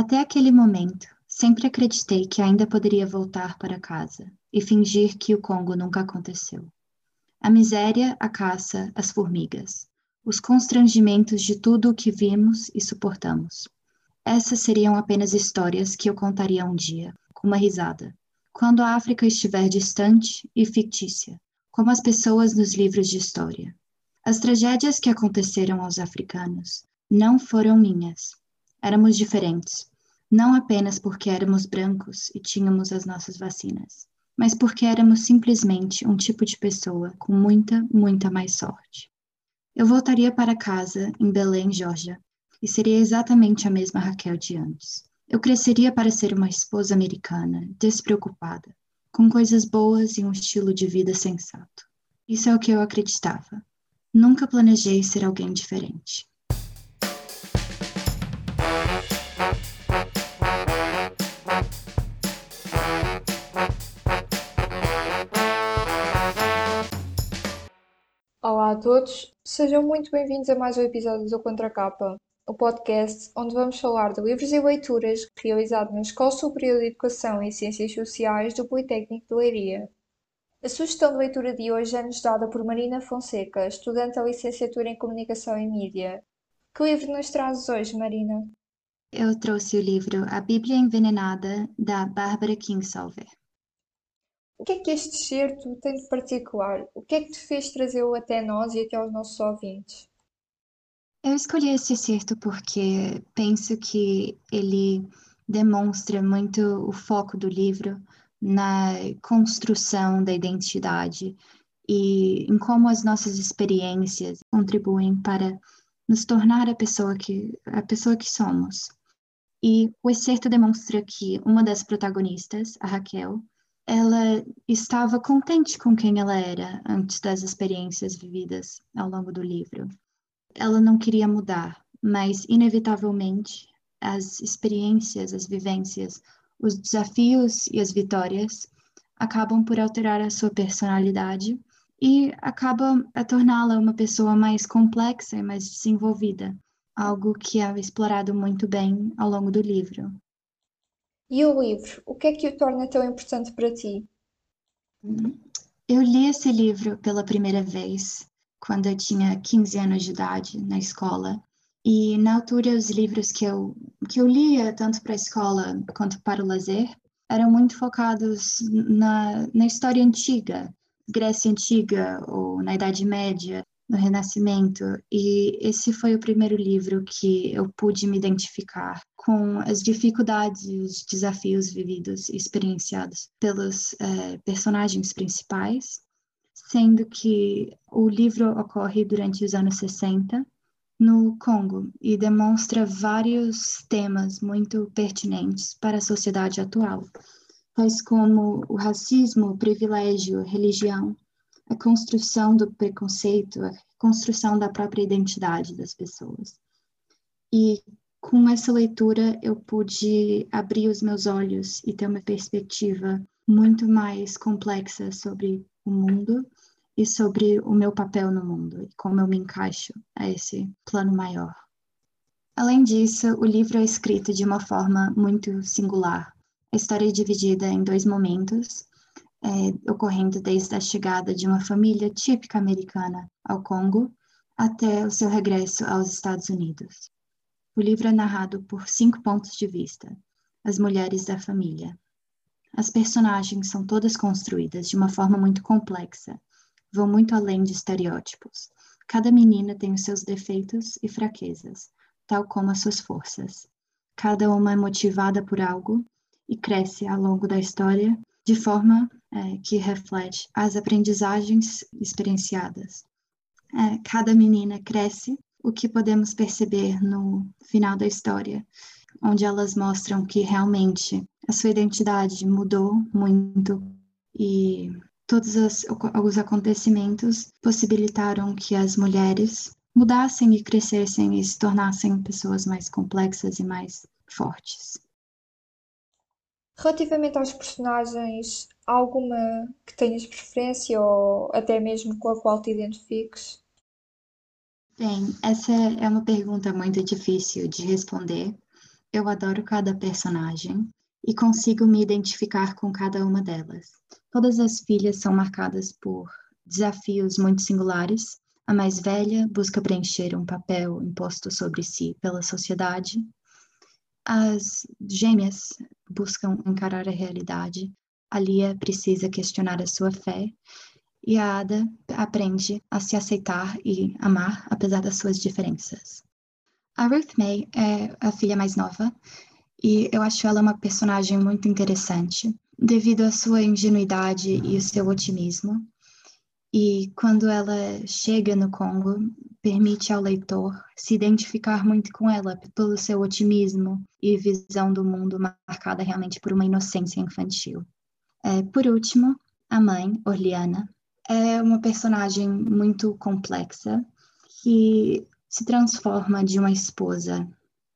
Até aquele momento, sempre acreditei que ainda poderia voltar para casa e fingir que o Congo nunca aconteceu. A miséria, a caça, as formigas, os constrangimentos de tudo o que vimos e suportamos. Essas seriam apenas histórias que eu contaria um dia, com uma risada, quando a África estiver distante e fictícia, como as pessoas nos livros de história. As tragédias que aconteceram aos africanos não foram minhas. Éramos diferentes, não apenas porque éramos brancos e tínhamos as nossas vacinas, mas porque éramos simplesmente um tipo de pessoa com muita, muita mais sorte. Eu voltaria para casa, em Belém, Georgia, e seria exatamente a mesma Raquel de antes. Eu cresceria para ser uma esposa americana, despreocupada, com coisas boas e um estilo de vida sensato. Isso é o que eu acreditava. Nunca planejei ser alguém diferente. Todos, sejam muito bem-vindos a mais um episódio do Contracapa, o podcast onde vamos falar de livros e leituras realizado na Escola Superior de Educação e Ciências Sociais do Politécnico de Leiria. A sugestão de leitura de hoje é-nos dada por Marina Fonseca, estudante da licenciatura em Comunicação e Mídia. Que livro nos trazes hoje, Marina? Eu trouxe o livro A Bíblia Envenenada, da Bárbara Kingsolver. O que é que este certo tem de particular? O que é que te fez trazê-lo até nós e até aos nossos ouvintes? Eu escolhi esse certo porque penso que ele demonstra muito o foco do livro na construção da identidade e em como as nossas experiências contribuem para nos tornar a pessoa que a pessoa que somos. E o excerto demonstra que uma das protagonistas, a Raquel, ela estava contente com quem ela era antes das experiências vividas ao longo do livro. Ela não queria mudar, mas inevitavelmente as experiências, as vivências os desafios e as vitórias acabam por alterar a sua personalidade e acabam a torná-la uma pessoa mais complexa e mais desenvolvida, algo que é explorado muito bem ao longo do livro. E o livro, o que é que o torna tão importante para ti? Eu li esse livro pela primeira vez quando eu tinha 15 anos de idade na escola. E na altura os livros que eu que eu lia tanto para a escola quanto para o lazer eram muito focados na, na história antiga, Grécia antiga ou na Idade Média, no Renascimento, e esse foi o primeiro livro que eu pude me identificar com as dificuldades e os desafios vividos e experienciados pelos é, personagens principais, sendo que o livro ocorre durante os anos 60 no Congo e demonstra vários temas muito pertinentes para a sociedade atual, tais como o racismo, o privilégio, religião, a construção do preconceito, a construção da própria identidade das pessoas. E com essa leitura eu pude abrir os meus olhos e ter uma perspectiva muito mais complexa sobre o mundo e sobre o meu papel no mundo e como eu me encaixo a esse plano maior. Além disso, o livro é escrito de uma forma muito singular. A história é dividida em dois momentos, é, ocorrendo desde a chegada de uma família típica americana ao Congo até o seu regresso aos Estados Unidos. O livro é narrado por cinco pontos de vista: as mulheres da família. As personagens são todas construídas de uma forma muito complexa vão muito além de estereótipos. Cada menina tem os seus defeitos e fraquezas, tal como as suas forças. Cada uma é motivada por algo e cresce ao longo da história de forma é, que reflete as aprendizagens experienciadas. É, cada menina cresce, o que podemos perceber no final da história, onde elas mostram que realmente a sua identidade mudou muito e todos os, os acontecimentos possibilitaram que as mulheres mudassem e crescessem e se tornassem pessoas mais complexas e mais fortes. Relativamente aos personagens, alguma que tenhas preferência ou até mesmo com a qual te identifiques? Bem, essa é uma pergunta muito difícil de responder, eu adoro cada personagem e consigo me identificar com cada uma delas. Todas as filhas são marcadas por desafios muito singulares. A mais velha busca preencher um papel imposto sobre si pela sociedade. As gêmeas buscam encarar a realidade. A Lia precisa questionar a sua fé. E a Ada aprende a se aceitar e amar apesar das suas diferenças. A Ruth May é a filha mais nova e eu acho ela uma personagem muito interessante devido à sua ingenuidade e o seu otimismo. E quando ela chega no Congo, permite ao leitor se identificar muito com ela pelo seu otimismo e visão do mundo marcada realmente por uma inocência infantil. É, por último, a mãe, Orliana, é uma personagem muito complexa que se transforma de uma esposa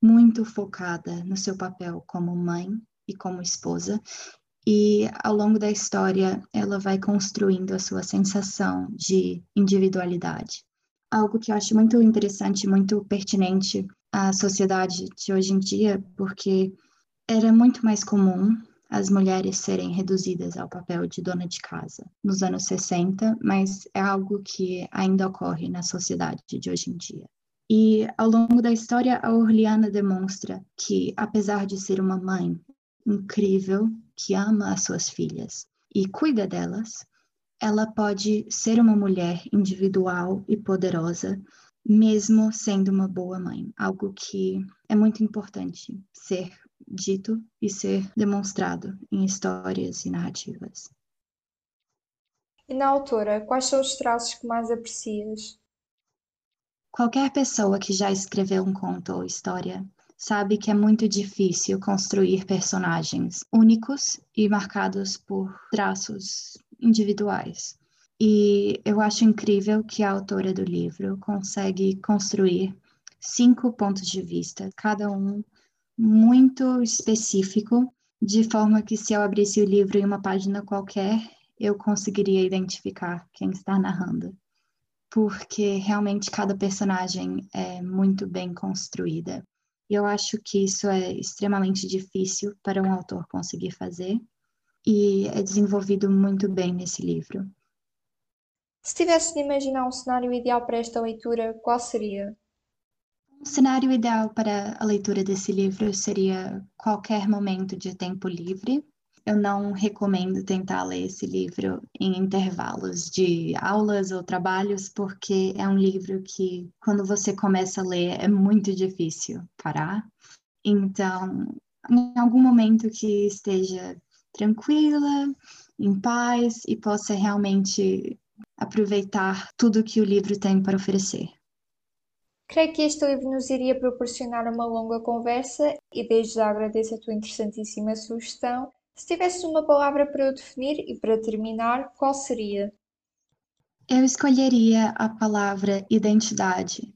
muito focada no seu papel como mãe e como esposa e ao longo da história ela vai construindo a sua sensação de individualidade. Algo que eu acho muito interessante, muito pertinente à sociedade de hoje em dia, porque era muito mais comum as mulheres serem reduzidas ao papel de dona de casa nos anos 60, mas é algo que ainda ocorre na sociedade de hoje em dia. E ao longo da história, a Orliana demonstra que, apesar de ser uma mãe incrível que ama as suas filhas e cuida delas, ela pode ser uma mulher individual e poderosa, mesmo sendo uma boa mãe, algo que é muito importante ser dito e ser demonstrado em histórias e narrativas. E na autora, quais são os traços que mais aprecias? Qualquer pessoa que já escreveu um conto ou história sabe que é muito difícil construir personagens únicos e marcados por traços individuais. E eu acho incrível que a autora do livro consegue construir cinco pontos de vista, cada um muito específico, de forma que se eu abrisse o livro em uma página qualquer, eu conseguiria identificar quem está narrando. Porque realmente cada personagem é muito bem construída. E eu acho que isso é extremamente difícil para um autor conseguir fazer e é desenvolvido muito bem nesse livro. Se tivesse de imaginar um cenário ideal para esta leitura, qual seria? Um cenário ideal para a leitura desse livro seria qualquer momento de tempo livre, eu não recomendo tentar ler esse livro em intervalos de aulas ou trabalhos, porque é um livro que, quando você começa a ler, é muito difícil parar. Então, em algum momento que esteja tranquila, em paz e possa realmente aproveitar tudo que o livro tem para oferecer. Creio que este livro nos iria proporcionar uma longa conversa e desde já agradeço a tua interessantíssima sugestão se tivesse uma palavra para eu definir e para terminar, qual seria? Eu escolheria a palavra identidade,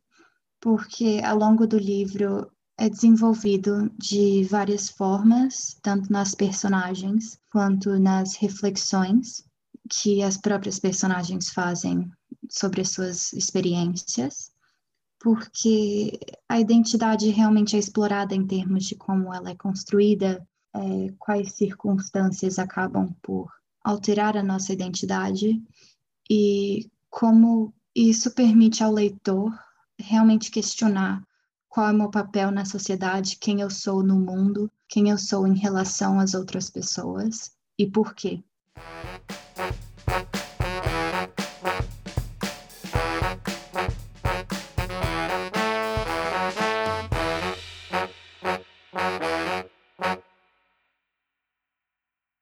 porque ao longo do livro é desenvolvido de várias formas, tanto nas personagens quanto nas reflexões que as próprias personagens fazem sobre as suas experiências, porque a identidade realmente é explorada em termos de como ela é construída, é, quais circunstâncias acabam por alterar a nossa identidade e como isso permite ao leitor realmente questionar qual é o meu papel na sociedade, quem eu sou no mundo, quem eu sou em relação às outras pessoas e por quê.